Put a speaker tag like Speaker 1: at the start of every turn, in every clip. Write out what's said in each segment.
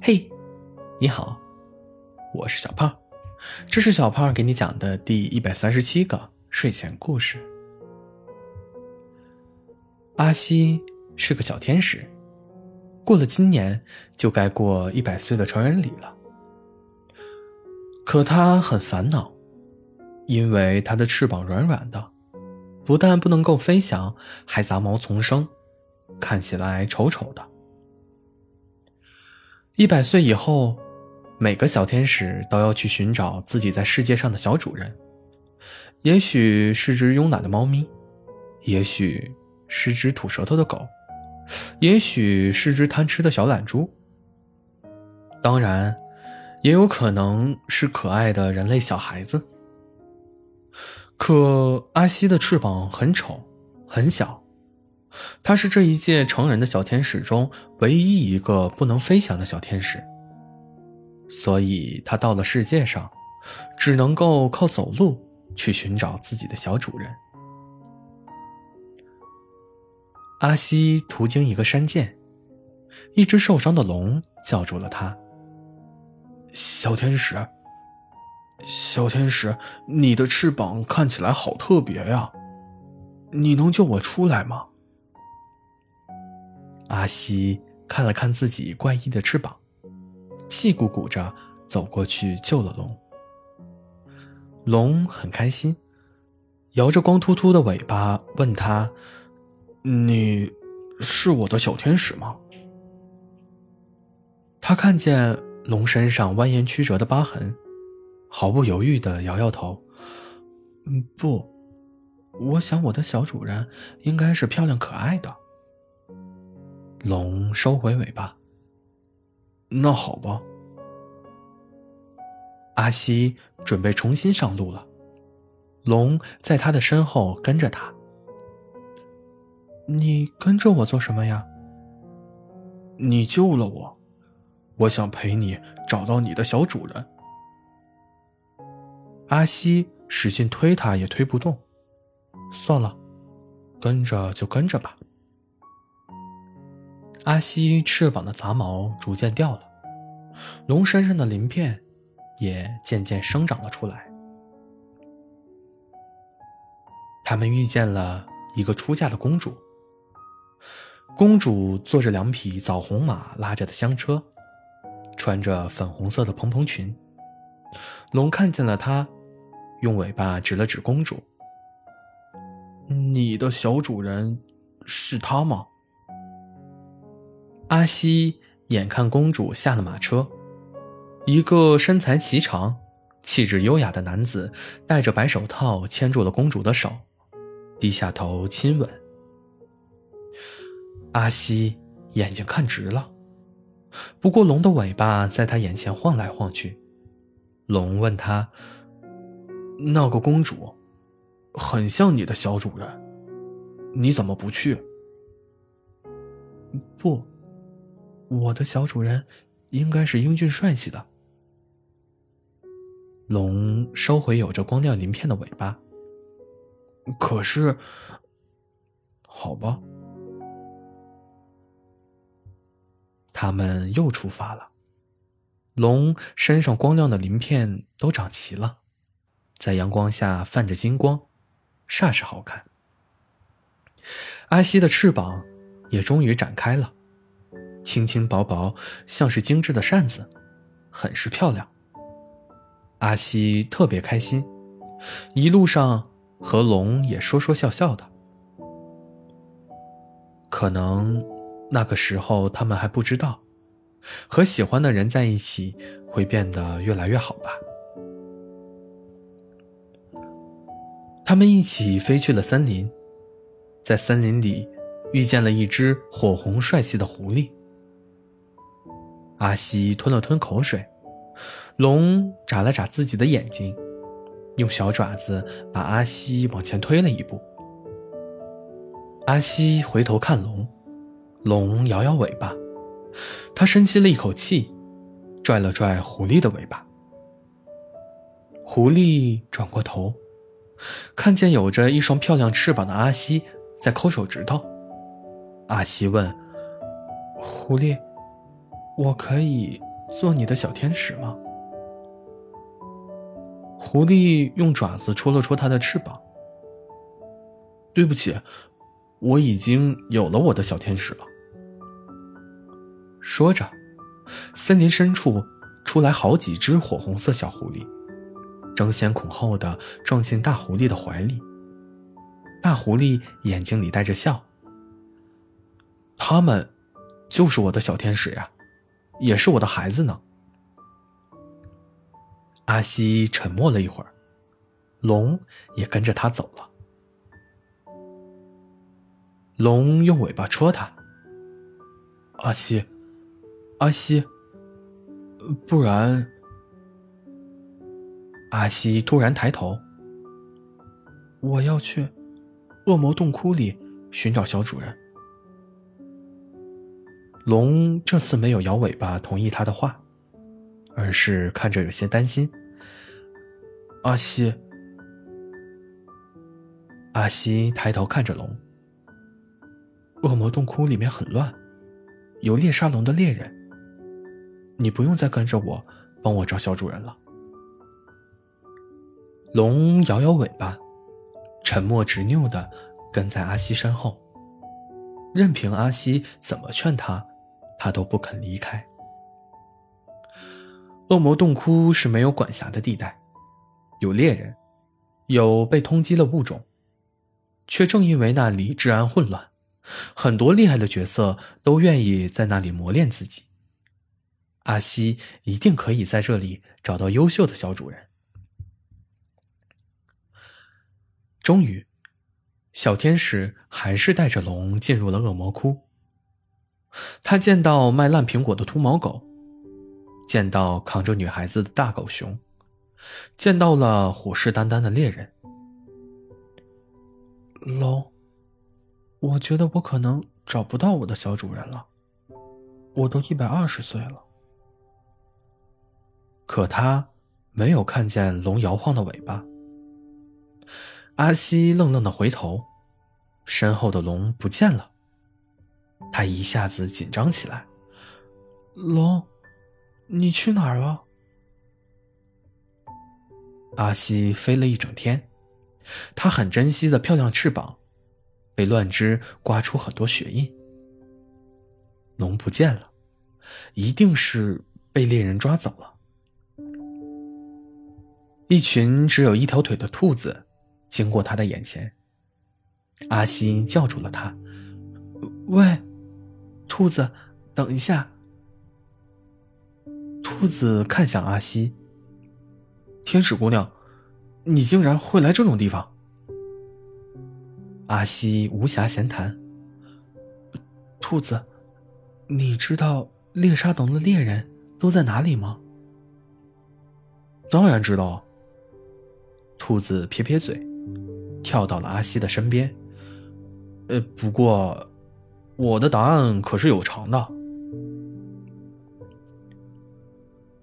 Speaker 1: 嘿，你好，我是小胖，这是小胖给你讲的第一百三十七个睡前故事。阿西是个小天使，过了今年就该过一百岁的成人礼了。可他很烦恼，因为他的翅膀软软的，不但不能够飞翔，还杂毛丛生，看起来丑丑的。一百岁以后，每个小天使都要去寻找自己在世界上的小主人。也许是只慵懒的猫咪，也许是只吐舌头的狗，也许是只贪吃的小懒猪。当然，也有可能是可爱的人类小孩子。可阿西的翅膀很丑，很小。他是这一届成人的小天使中唯一一个不能飞翔的小天使，所以他到了世界上，只能够靠走路去寻找自己的小主人。阿西途经一个山涧，一只受伤的龙叫住了他：“小天使，小天使，你的翅膀看起来好特别呀，你能救我出来吗？”阿西看了看自己怪异的翅膀，气鼓鼓着走过去救了龙。龙很开心，摇着光秃秃的尾巴问他：“你是我的小天使吗？”他看见龙身上蜿蜒曲折的疤痕，毫不犹豫的摇摇头：“嗯，不，我想我的小主人应该是漂亮可爱的。”龙收回尾巴。那好吧，阿西准备重新上路了。龙在他的身后跟着他。你跟着我做什么呀？你救了我，我想陪你找到你的小主人。阿西使劲推他，也推不动。算了，跟着就跟着吧。阿西翅膀的杂毛逐渐掉了，龙身上的鳞片也渐渐生长了出来。他们遇见了一个出嫁的公主。公主坐着两匹枣红马拉着的香车，穿着粉红色的蓬蓬裙。龙看见了她，用尾巴指了指公主：“你的小主人是他吗？”阿西眼看公主下了马车，一个身材颀长、气质优雅的男子戴着白手套牵住了公主的手，低下头亲吻。阿西眼睛看直了，不过龙的尾巴在他眼前晃来晃去。龙问他：“那个公主，很像你的小主人，你怎么不去？”不。我的小主人应该是英俊帅气的。龙收回有着光亮鳞片的尾巴。可是，好吧，他们又出发了。龙身上光亮的鳞片都长齐了，在阳光下泛着金光，煞是好看。阿西的翅膀也终于展开了。轻轻薄薄，像是精致的扇子，很是漂亮。阿西特别开心，一路上和龙也说说笑笑的。可能那个时候他们还不知道，和喜欢的人在一起会变得越来越好吧。他们一起飞去了森林，在森林里遇见了一只火红帅气的狐狸。阿西吞了吞口水，龙眨了眨自己的眼睛，用小爪子把阿西往前推了一步。阿西回头看龙，龙摇摇尾巴，他深吸了一口气，拽了拽狐狸的尾巴。狐狸转过头，看见有着一双漂亮翅膀的阿西在抠手指头。阿西问：“狐狸。”我可以做你的小天使吗？狐狸用爪子戳了戳它的翅膀。对不起，我已经有了我的小天使了。说着，森林深处出来好几只火红色小狐狸，争先恐后的撞进大狐狸的怀里。大狐狸眼睛里带着笑。他们，就是我的小天使呀，也是我的孩子呢。阿西沉默了一会儿，龙也跟着他走了。龙用尾巴戳他。阿西，阿西，不然……阿西突然抬头。我要去恶魔洞窟里寻找小主人。龙这次没有摇尾巴同意他的话，而是看着有些担心。阿西，阿西抬头看着龙。恶魔洞窟里面很乱，有猎杀龙的猎人。你不用再跟着我，帮我找小主人了。龙摇摇尾巴，沉默执拗的跟在阿西身后，任凭阿西怎么劝他。他都不肯离开。恶魔洞窟是没有管辖的地带，有猎人，有被通缉的物种，却正因为那里治安混乱，很多厉害的角色都愿意在那里磨练自己。阿西一定可以在这里找到优秀的小主人。终于，小天使还是带着龙进入了恶魔窟。他见到卖烂苹果的秃毛狗，见到扛着女孩子的大狗熊，见到了虎视眈眈的猎人。龙，我觉得我可能找不到我的小主人了。我都一百二十岁了。可他没有看见龙摇晃的尾巴。阿西愣愣的回头，身后的龙不见了。他一下子紧张起来。龙，你去哪儿了？阿西飞了一整天，他很珍惜的漂亮翅膀，被乱枝刮出很多血印。龙不见了，一定是被猎人抓走了。一群只有一条腿的兔子经过他的眼前，阿西叫住了他：“喂！”兔子，等一下。兔子看向阿西。天使姑娘，你竟然会来这种地方？阿西无暇闲谈。兔子，你知道猎杀龙的猎人都在哪里吗？当然知道。兔子撇撇嘴，跳到了阿西的身边。呃，不过。我的答案可是有偿的。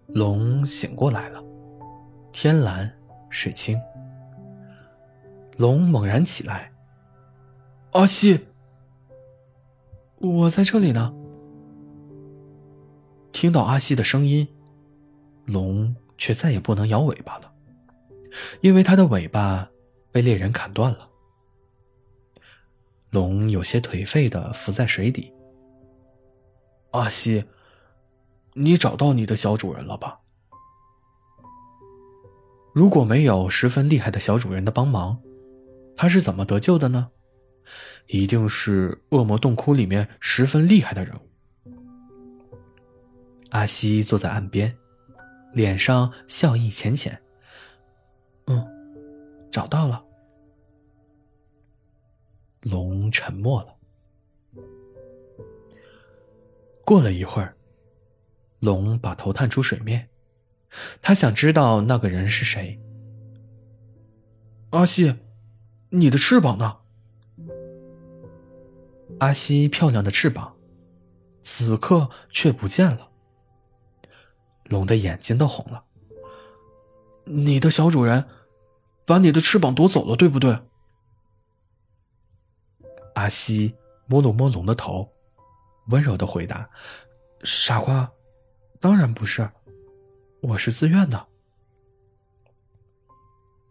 Speaker 1: 龙醒过来了，天蓝水清。龙猛然起来。阿西，我在这里呢。听到阿西的声音，龙却再也不能摇尾巴了，因为它的尾巴被猎人砍断了。龙有些颓废的浮在水底。阿西，你找到你的小主人了吧？如果没有十分厉害的小主人的帮忙，他是怎么得救的呢？一定是恶魔洞窟里面十分厉害的人物。阿西坐在岸边，脸上笑意浅浅。嗯，找到了。龙沉默了。过了一会儿，龙把头探出水面，他想知道那个人是谁。阿西，你的翅膀呢？阿西漂亮的翅膀，此刻却不见了。龙的眼睛都红了。你的小主人，把你的翅膀夺走了，对不对？阿西摸了摸龙的头，温柔的回答：“傻瓜，当然不是，我是自愿的。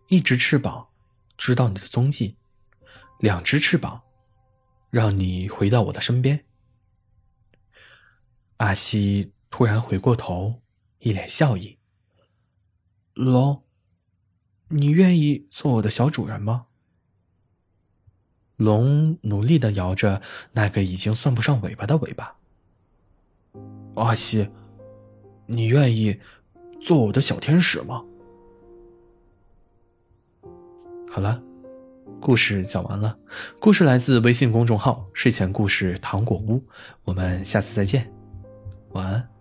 Speaker 1: 一只翅膀，知道你的踪迹；两只翅膀，让你回到我的身边。阿西突然回过头，一脸笑意。龙，你愿意做我的小主人吗？龙努力的摇着那个已经算不上尾巴的尾巴。阿西，你愿意做我的小天使吗？好了，故事讲完了。故事来自微信公众号“睡前故事糖果屋”。我们下次再见，晚安。